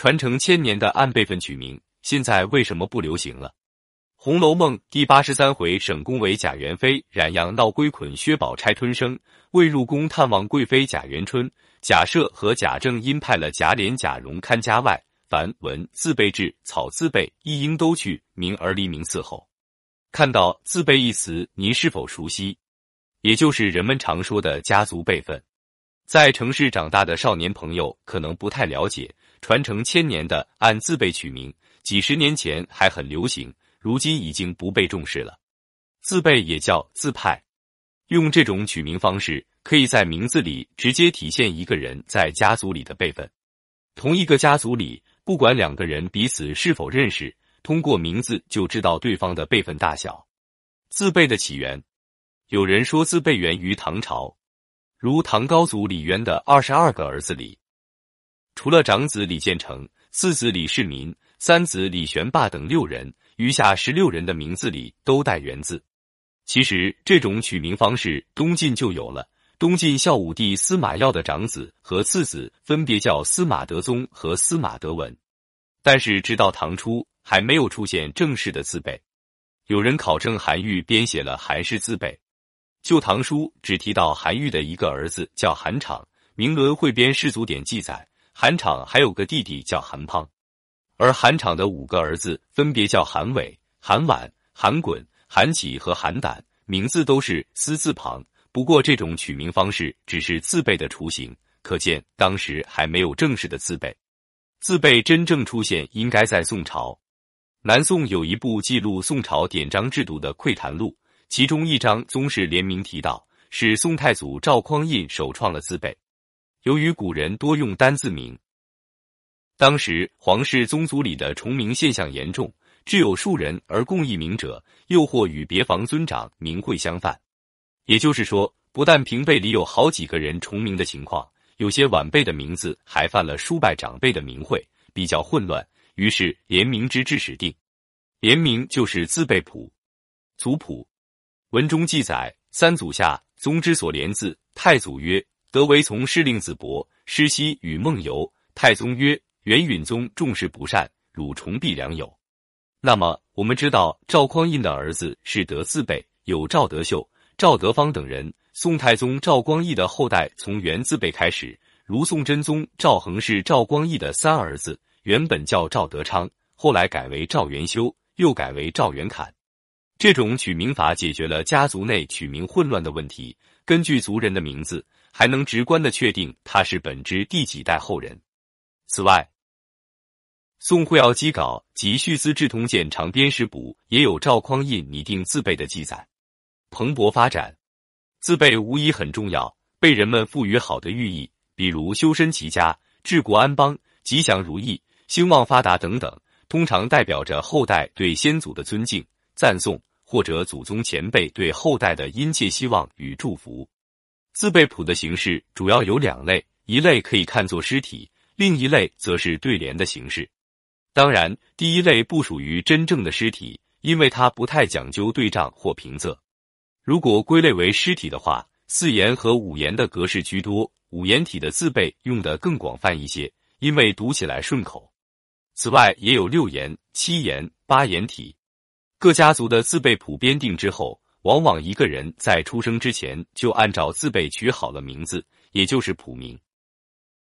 传承千年的按辈分取名，现在为什么不流行了？《红楼梦》第八十三回，沈宫为贾元妃，冉阳闹归捆，薛宝钗吞生。未入宫探望贵妃贾元春，贾赦和贾政因派了贾琏、贾蓉看家外，凡文字辈至，草字辈一应都去，名而离名伺候。看到字辈一词，您是否熟悉？也就是人们常说的家族辈分。在城市长大的少年朋友可能不太了解。传承千年的按字辈取名，几十年前还很流行，如今已经不被重视了。字辈也叫字派，用这种取名方式，可以在名字里直接体现一个人在家族里的辈分。同一个家族里，不管两个人彼此是否认识，通过名字就知道对方的辈分大小。字辈的起源，有人说字辈源于唐朝，如唐高祖李渊的二十二个儿子里。除了长子李建成、次子李世民、三子李玄霸等六人，余下十六人的名字里都带“元”字。其实这种取名方式东晋就有了，东晋孝武帝司马曜的长子和次子分别叫司马德宗和司马德文。但是直到唐初还没有出现正式的字辈。有人考证韩愈编写了韩氏字辈，《旧唐书》只提到韩愈的一个儿子叫韩昶，《明伦汇编世祖典》记载。韩昶还有个弟弟叫韩滂，而韩昶的五个儿子分别叫韩伟、韩婉、韩衮、韩起和韩胆，名字都是“思”字旁。不过这种取名方式只是字辈的雏形，可见当时还没有正式的字辈。字辈真正出现应该在宋朝。南宋有一部记录宋朝典章制度的《窥谈录》，其中一章宗室联名提到，是宋太祖赵匡胤首创了字辈。由于古人多用单字名，当时皇室宗族里的重名现象严重，只有数人而共一名者，又或与别房尊长名讳相犯。也就是说，不但平辈里有好几个人重名的情况，有些晚辈的名字还犯了叔拜长辈的名讳，比较混乱。于是联名之制始定，联名就是字辈谱、族谱。文中记载，三祖下宗之所连字，太祖曰。德为从事令子伯，师熙与孟游。太宗曰：“元允宗重视不善，汝重必良友。”那么，我们知道赵匡胤的儿子是德字辈，有赵德秀、赵德芳等人。宋太宗赵光义的后代从元字辈开始，如宋真宗赵恒是赵光义的三儿子，原本叫赵德昌，后来改为赵元修，又改为赵元侃。这种取名法解决了家族内取名混乱的问题。根据族人的名字。还能直观的确定他是本支第几代后人。此外，《宋会要机稿》及《续资治通鉴长编史补》也有赵匡胤拟定字辈的记载。蓬勃发展，字辈无疑很重要，被人们赋予好的寓意，比如修身齐家、治国安邦、吉祥如意、兴旺发达等等，通常代表着后代对先祖的尊敬、赞颂，或者祖宗前辈对后代的殷切希望与祝福。字辈谱的形式主要有两类，一类可以看作诗体，另一类则是对联的形式。当然，第一类不属于真正的诗体，因为它不太讲究对仗或平仄。如果归类为诗体的话，四言和五言的格式居多，五言体的字辈用的更广泛一些，因为读起来顺口。此外，也有六言、七言、八言体。各家族的字辈谱编定之后。往往一个人在出生之前就按照字辈取好了名字，也就是谱名。